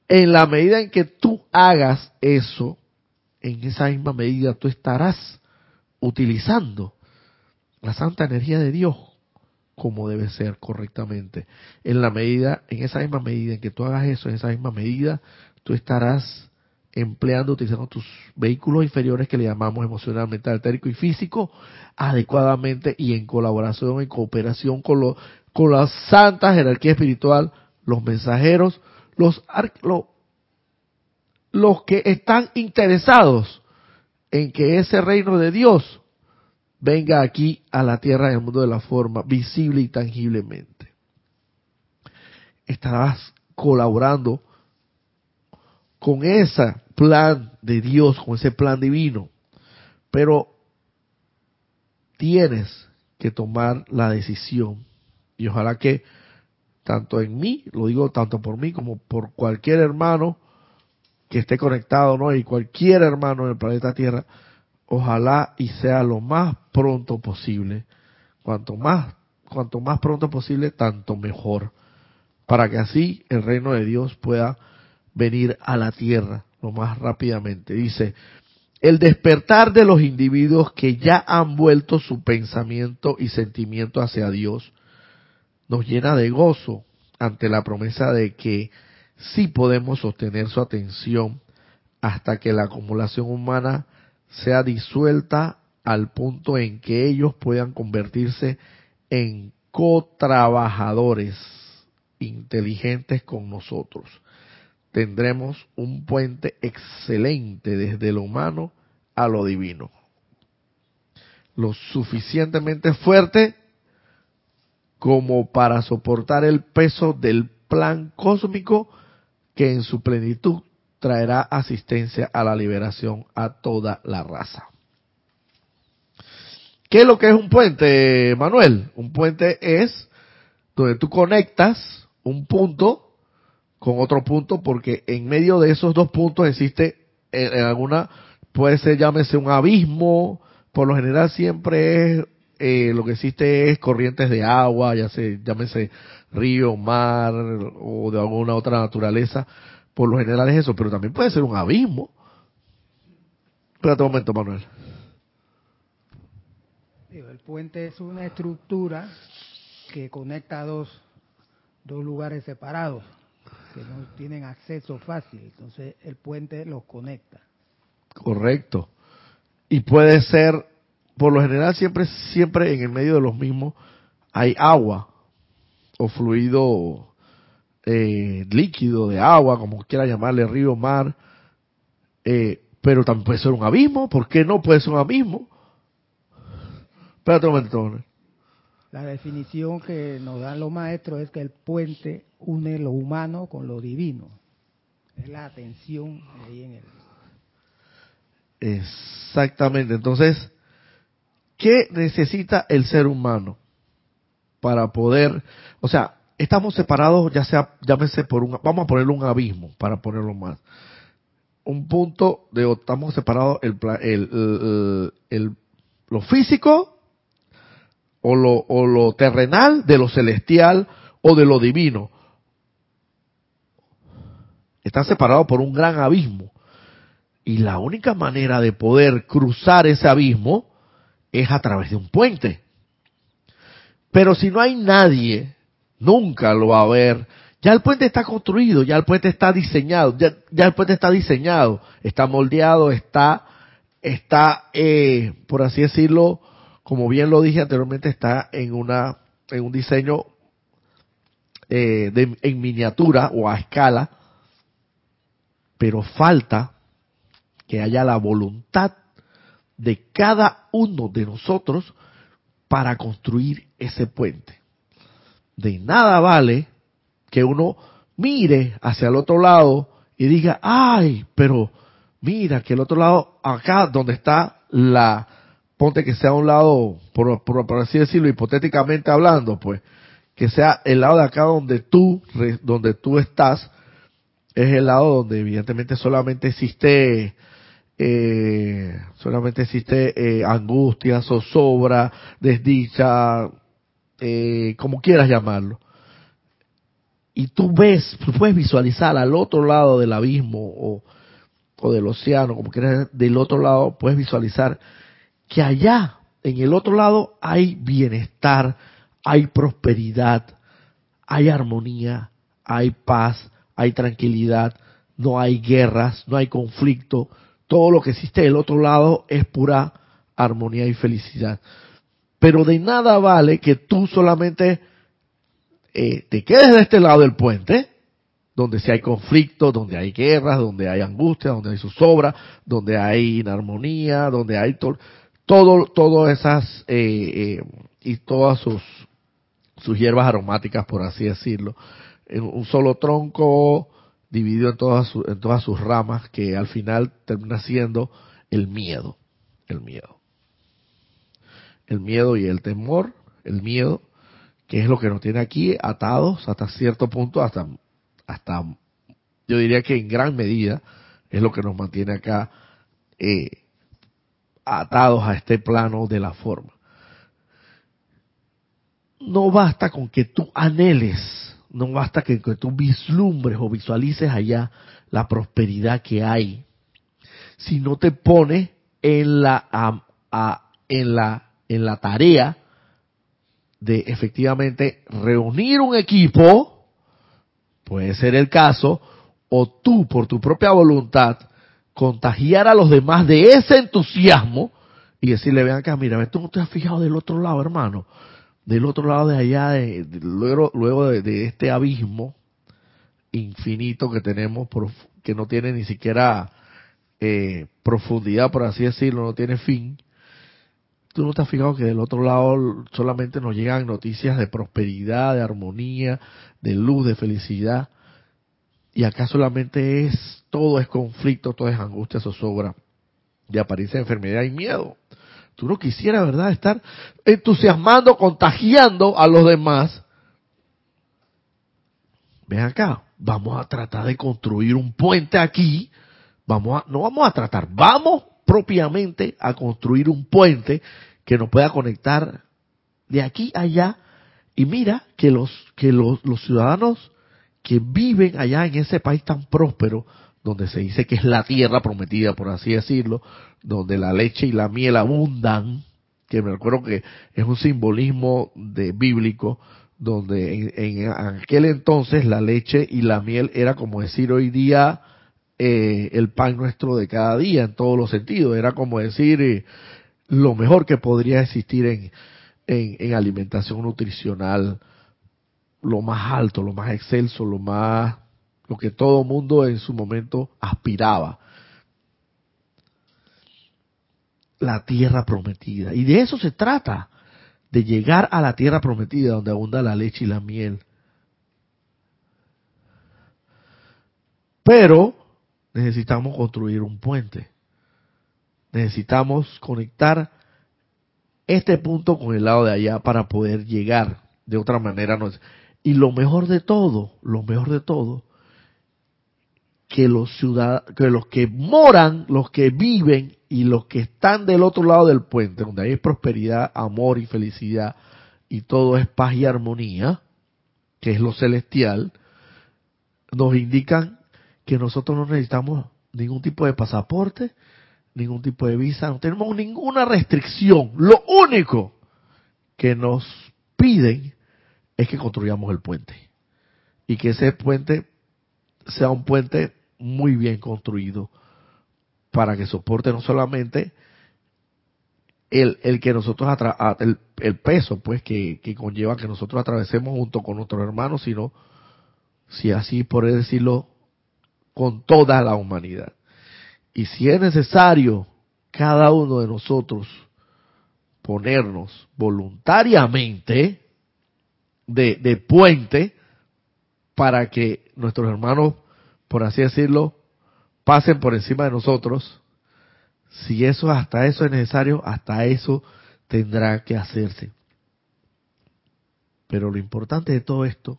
En la medida en que tú hagas eso, en esa misma medida tú estarás utilizando la santa energía de Dios como debe ser correctamente. En la medida, en esa misma medida en que tú hagas eso, en esa misma medida, tú estarás empleando, utilizando tus vehículos inferiores que le llamamos emocional, mental, etérico y físico adecuadamente y en colaboración, en cooperación con, lo, con la santa jerarquía espiritual, los mensajeros, los, los que están interesados en que ese reino de Dios venga aquí a la tierra en el mundo de la forma, visible y tangiblemente. Estarás colaborando con ese plan de Dios, con ese plan divino. Pero tienes que tomar la decisión. Y ojalá que tanto en mí, lo digo tanto por mí como por cualquier hermano que esté conectado, ¿no? Y cualquier hermano en el planeta Tierra, ojalá y sea lo más pronto posible. Cuanto más, cuanto más pronto posible, tanto mejor. Para que así el reino de Dios pueda venir a la tierra lo más rápidamente. Dice, el despertar de los individuos que ya han vuelto su pensamiento y sentimiento hacia Dios nos llena de gozo ante la promesa de que sí podemos sostener su atención hasta que la acumulación humana sea disuelta al punto en que ellos puedan convertirse en cotrabajadores inteligentes con nosotros tendremos un puente excelente desde lo humano a lo divino. Lo suficientemente fuerte como para soportar el peso del plan cósmico que en su plenitud traerá asistencia a la liberación a toda la raza. ¿Qué es lo que es un puente, Manuel? Un puente es donde tú conectas un punto con otro punto porque en medio de esos dos puntos existe en, alguna puede ser llámese un abismo por lo general siempre es eh, lo que existe es corrientes de agua ya se llámese río mar o de alguna otra naturaleza por lo general es eso pero también puede ser un abismo espérate un momento Manuel el puente es una estructura que conecta dos dos lugares separados que no tienen acceso fácil. Entonces el puente los conecta. Correcto. Y puede ser, por lo general siempre, siempre en el medio de los mismos hay agua o fluido eh, líquido de agua, como quiera llamarle, río, mar, eh, pero también puede ser un abismo. ¿Por qué no puede ser un abismo? Espérate un momento. La definición que nos dan los maestros es que el puente une lo humano con lo divino. Es la atención ahí en él. Exactamente. Entonces, ¿qué necesita el ser humano para poder, o sea, estamos separados, ya sea, llámese por un, vamos a ponerle un abismo para ponerlo más. Un punto de, estamos separados el, el, el, lo físico o lo, o lo terrenal de lo celestial o de lo divino están separados por un gran abismo. Y la única manera de poder cruzar ese abismo es a través de un puente. Pero si no hay nadie, nunca lo va a ver. Ya el puente está construido, ya el puente está diseñado, ya, el puente está diseñado, está moldeado, está, está, eh, por así decirlo, como bien lo dije anteriormente, está en una, en un diseño eh, de, en miniatura o a escala pero falta que haya la voluntad de cada uno de nosotros para construir ese puente. De nada vale que uno mire hacia el otro lado y diga, ay, pero mira que el otro lado, acá donde está la, ponte que sea un lado, por, por, así decirlo, hipotéticamente hablando, pues, que sea el lado de acá donde tú, donde tú estás, es el lado donde evidentemente solamente existe eh, solamente existe eh, angustia, zozobra, desdicha, eh, como quieras llamarlo. Y tú ves, puedes visualizar al otro lado del abismo o, o del océano, como quieras, del otro lado, puedes visualizar que allá, en el otro lado, hay bienestar, hay prosperidad, hay armonía, hay paz, hay tranquilidad, no hay guerras, no hay conflicto. Todo lo que existe del otro lado es pura armonía y felicidad. Pero de nada vale que tú solamente eh, te quedes de este lado del puente, donde si hay conflicto, donde hay guerras, donde hay angustia, donde hay zozobra, donde hay inarmonía, donde hay todo, todo esas eh, eh, y todas sus sus hierbas aromáticas, por así decirlo, en un solo tronco dividido en todas, en todas sus ramas, que al final termina siendo el miedo, el miedo. El miedo y el temor, el miedo, que es lo que nos tiene aquí atados hasta cierto punto, hasta, hasta yo diría que en gran medida es lo que nos mantiene acá eh, atados a este plano de la forma. No basta con que tú anheles, no basta que, que tú vislumbres o visualices allá la prosperidad que hay, si no te pones en la, en la, en la tarea de efectivamente reunir un equipo, puede ser el caso, o tú por tu propia voluntad contagiar a los demás de ese entusiasmo y decirle, vean acá, mira, tú no te has fijado del otro lado, hermano. Del otro lado de allá, de, luego, luego de, este abismo infinito que tenemos, que no tiene ni siquiera eh, profundidad, por así decirlo, no tiene fin, tú no te has fijado que del otro lado solamente nos llegan noticias de prosperidad, de armonía, de luz, de felicidad, y acá solamente es, todo es conflicto, todo es angustia, zozobra, de apariencia de enfermedad y miedo. Tú no quisieras, ¿verdad?, estar entusiasmando, contagiando a los demás. Ven acá, vamos a tratar de construir un puente aquí. Vamos a, no vamos a tratar, vamos propiamente a construir un puente que nos pueda conectar de aquí a allá. Y mira que los, que los, ciudadanos que viven allá en ese país tan próspero, donde se dice que es la tierra prometida, por así decirlo, donde la leche y la miel abundan, que me recuerdo que es un simbolismo de bíblico, donde en, aquel entonces la leche y la miel era como decir hoy día eh, el pan nuestro de cada día en todos los sentidos, era como decir eh, lo mejor que podría existir en, en alimentación nutricional, lo más alto, lo más excelso, lo más lo que todo mundo en su momento aspiraba. La tierra prometida. Y de eso se trata, de llegar a la tierra prometida donde abunda la leche y la miel. Pero necesitamos construir un puente. Necesitamos conectar este punto con el lado de allá para poder llegar. De otra manera no es. Y lo mejor de todo, lo mejor de todo, que los ciudadanos, que los que moran, los que viven y los que están del otro lado del puente, donde hay prosperidad, amor y felicidad y todo es paz y armonía, que es lo celestial, nos indican que nosotros no necesitamos ningún tipo de pasaporte, ningún tipo de visa, no tenemos ninguna restricción. Lo único que nos piden es que construyamos el puente y que ese puente sea un puente muy bien construido para que soporte no solamente el, el que nosotros el, el, peso pues que, que, conlleva que nosotros atravesemos junto con nuestros hermanos, sino si así por decirlo con toda la humanidad. Y si es necesario cada uno de nosotros ponernos voluntariamente de, de puente para que nuestros hermanos por así decirlo, pasen por encima de nosotros, si eso hasta eso es necesario, hasta eso tendrá que hacerse. Pero lo importante de todo esto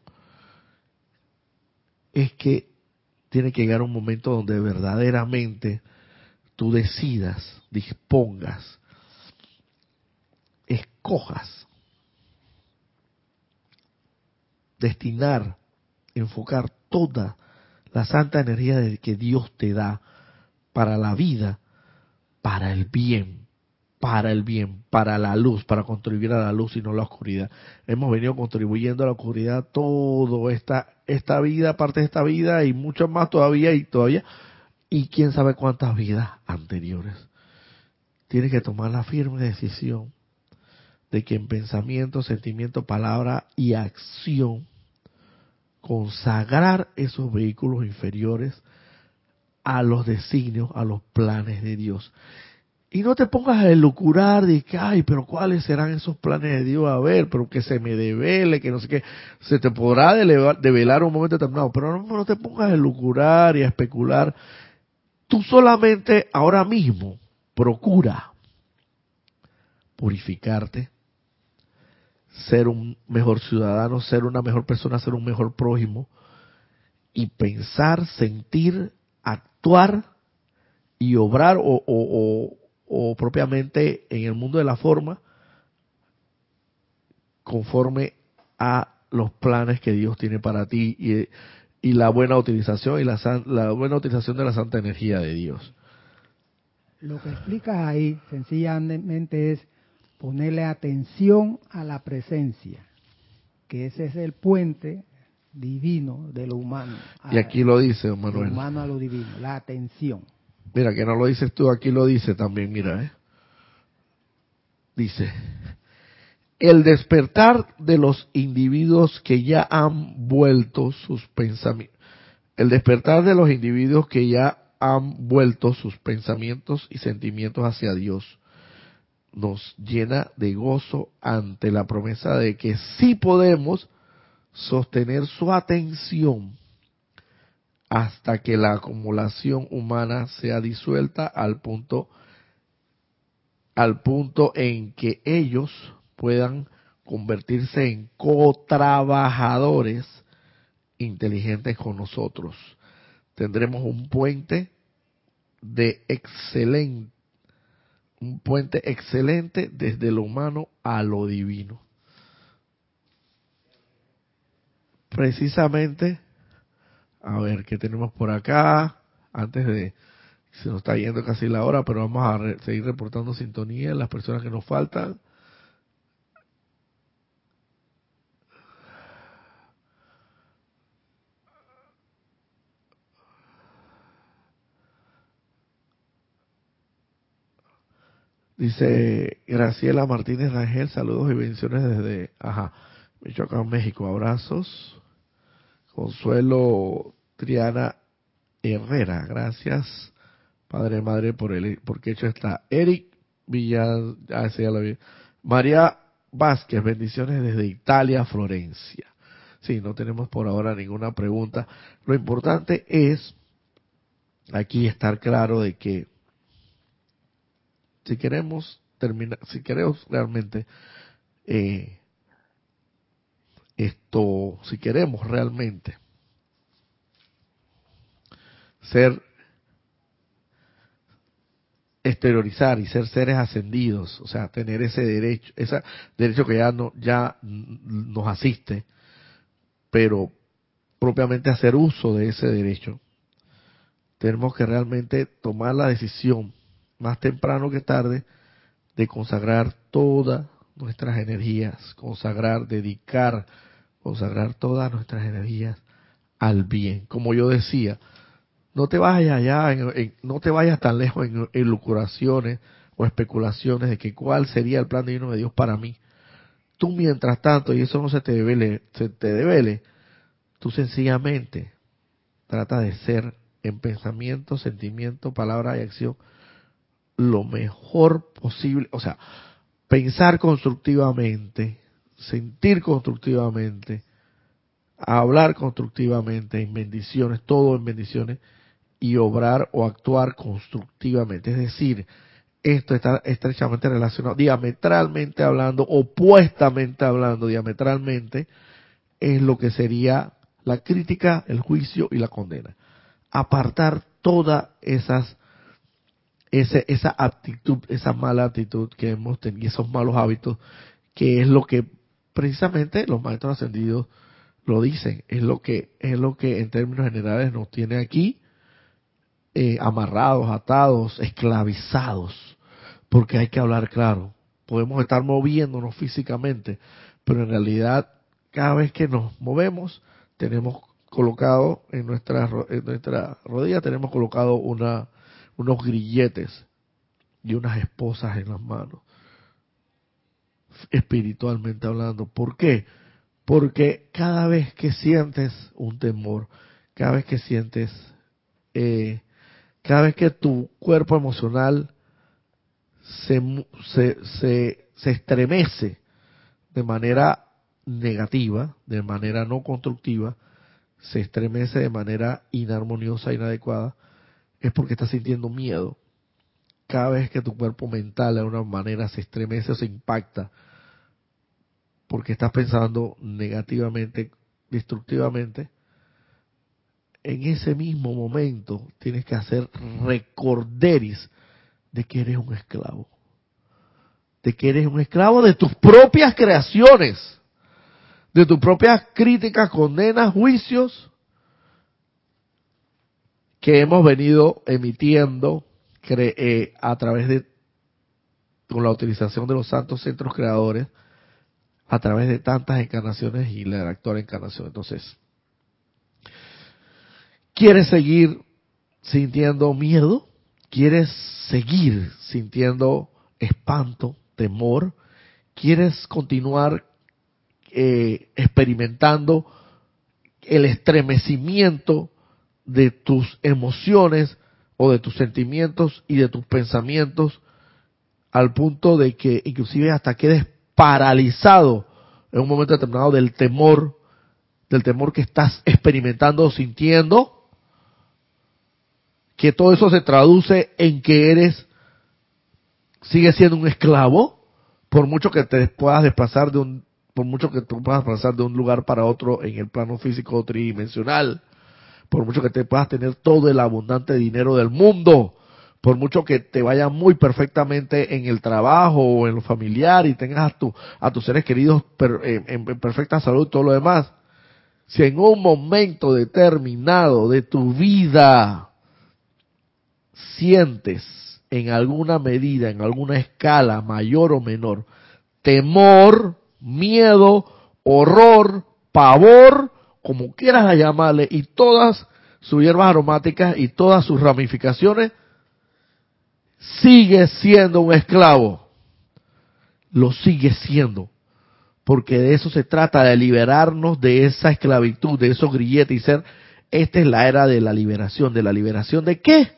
es que tiene que llegar un momento donde verdaderamente tú decidas, dispongas, escojas, destinar, enfocar toda la santa energía que Dios te da para la vida, para el bien, para el bien, para la luz, para contribuir a la luz y no a la oscuridad. Hemos venido contribuyendo a la oscuridad toda esta, esta vida, parte de esta vida y mucho más todavía y todavía, y quién sabe cuántas vidas anteriores. Tienes que tomar la firme decisión de que en pensamiento, sentimiento, palabra y acción, consagrar esos vehículos inferiores a los designios, a los planes de Dios. Y no te pongas a elucurar de que, ay, pero ¿cuáles serán esos planes de Dios? A ver, pero que se me devele, que no sé qué. Se te podrá develar un momento determinado, pero no, no te pongas a elucurar y a especular. Tú solamente ahora mismo procura purificarte, ser un mejor ciudadano, ser una mejor persona, ser un mejor prójimo y pensar, sentir, actuar y obrar o, o, o propiamente en el mundo de la forma conforme a los planes que Dios tiene para ti y, y la buena utilización y la, la, buena utilización de la santa energía de Dios. Lo que explicas ahí sencillamente es ponerle atención a la presencia, que ese es el puente divino de lo humano. Y aquí lo dice, Manuel. Lo humano a lo divino, la atención. Mira, que no lo dices tú, aquí lo dice también, mira, ¿eh? Dice, el despertar de los individuos que ya han vuelto sus pensamientos, el despertar de los individuos que ya han vuelto sus pensamientos y sentimientos hacia Dios nos llena de gozo ante la promesa de que sí podemos sostener su atención hasta que la acumulación humana sea disuelta al punto al punto en que ellos puedan convertirse en co-trabajadores inteligentes con nosotros. Tendremos un puente de excelente un puente excelente desde lo humano a lo divino. Precisamente a ver, ¿qué tenemos por acá? Antes de... Se nos está yendo casi la hora, pero vamos a seguir reportando sintonía, las personas que nos faltan. Dice Graciela Martínez Rangel, saludos y bendiciones desde, ajá, Michoacán, México. Abrazos. Consuelo Triana Herrera, gracias Padre Madre por el porque hecho está. Eric Villar, ah, María Vázquez, bendiciones desde Italia, Florencia. Sí, no tenemos por ahora ninguna pregunta. Lo importante es aquí estar claro de que si queremos terminar, si queremos realmente eh, esto, si queremos realmente ser exteriorizar y ser seres ascendidos, o sea, tener ese derecho, ese derecho que ya no ya nos asiste, pero propiamente hacer uso de ese derecho, tenemos que realmente tomar la decisión más temprano que tarde de consagrar toda nuestras energías, consagrar, dedicar, consagrar todas nuestras energías al bien. Como yo decía, no te vayas allá, no te vayas tan lejos en elucuraciones o especulaciones de que cuál sería el plan divino de Dios para mí. Tú mientras tanto, y eso no se te debele, se te tú sencillamente trata de ser en pensamiento, sentimiento, palabra y acción lo mejor posible, o sea, pensar constructivamente, sentir constructivamente, hablar constructivamente en bendiciones, todo en bendiciones, y obrar o actuar constructivamente. Es decir, esto está estrechamente relacionado, diametralmente hablando, opuestamente hablando, diametralmente, es lo que sería la crítica, el juicio y la condena. Apartar todas esas ese, esa actitud, esa mala actitud que hemos tenido, esos malos hábitos, que es lo que precisamente los maestros ascendidos lo dicen, es lo que, es lo que en términos generales nos tiene aquí eh, amarrados, atados, esclavizados porque hay que hablar claro. Podemos estar moviéndonos físicamente, pero en realidad cada vez que nos movemos tenemos colocado en nuestra, en nuestra rodilla, tenemos colocado una, unos grilletes y unas esposas en las manos, espiritualmente hablando. ¿Por qué? Porque cada vez que sientes un temor, cada vez que sientes, eh, cada vez que tu cuerpo emocional se, se, se, se estremece de manera negativa, de manera no constructiva, se estremece de manera inarmoniosa, inadecuada, es porque estás sintiendo miedo. Cada vez que tu cuerpo mental de alguna manera se estremece o se impacta, porque estás pensando negativamente, destructivamente, en ese mismo momento tienes que hacer recorderis de que eres un esclavo. De que eres un esclavo de tus propias creaciones de tus propias críticas, condenas, juicios que hemos venido emitiendo eh, a través de, con la utilización de los santos centros creadores, a través de tantas encarnaciones y la actual encarnación. Entonces, ¿quieres seguir sintiendo miedo? ¿Quieres seguir sintiendo espanto, temor? ¿Quieres continuar eh, experimentando el estremecimiento de tus emociones o de tus sentimientos y de tus pensamientos al punto de que inclusive hasta quedes paralizado en un momento determinado del temor, del temor que estás experimentando o sintiendo, que todo eso se traduce en que eres, sigues siendo un esclavo, por mucho que te puedas desplazar de un por mucho que tú puedas pasar de un lugar para otro en el plano físico tridimensional, por mucho que te puedas tener todo el abundante dinero del mundo, por mucho que te vaya muy perfectamente en el trabajo o en lo familiar y tengas a, a tus seres queridos en, en perfecta salud todo lo demás, si en un momento determinado de tu vida sientes en alguna medida, en alguna escala mayor o menor, temor, miedo, horror, pavor, como quieras llamarle, y todas sus hierbas aromáticas y todas sus ramificaciones, sigue siendo un esclavo. Lo sigue siendo. Porque de eso se trata, de liberarnos de esa esclavitud, de esos grilletes y ser, esta es la era de la liberación. ¿De la liberación de qué?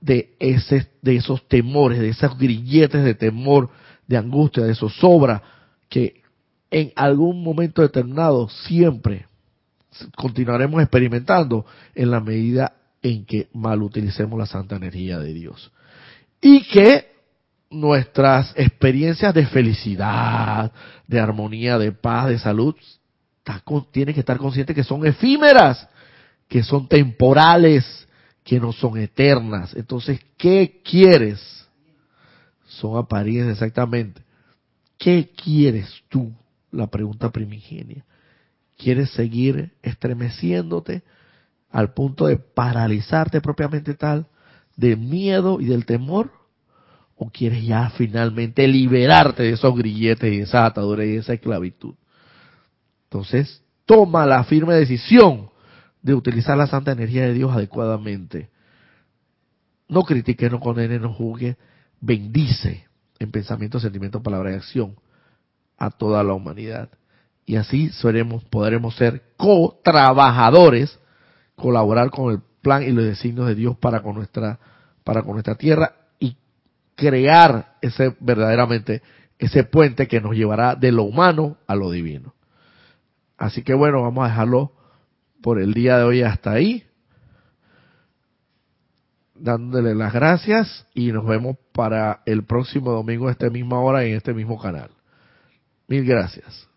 De, ese, de esos temores, de esos grilletes de temor, de angustia, de zozobra, que en algún momento determinado siempre continuaremos experimentando en la medida en que mal utilicemos la santa energía de Dios. Y que nuestras experiencias de felicidad, de armonía, de paz, de salud, tienen que estar conscientes que son efímeras, que son temporales, que no son eternas. Entonces, ¿qué quieres? Son apariencias exactamente. ¿Qué quieres tú? La pregunta primigenia. ¿Quieres seguir estremeciéndote al punto de paralizarte propiamente tal, de miedo y del temor? ¿O quieres ya finalmente liberarte de esos grilletes y de esa atadura y de esa esclavitud? Entonces, toma la firme decisión de utilizar la santa energía de Dios adecuadamente. No critique, no condene, no juzgue, bendice en pensamiento, sentimiento, palabra y acción a toda la humanidad. Y así seremos, podremos ser co-trabajadores, colaborar con el plan y los designios de Dios para con nuestra, para con nuestra tierra y crear ese verdaderamente ese puente que nos llevará de lo humano a lo divino. Así que bueno, vamos a dejarlo por el día de hoy hasta ahí dándole las gracias y nos vemos para el próximo domingo a esta misma hora en este mismo canal. Mil gracias.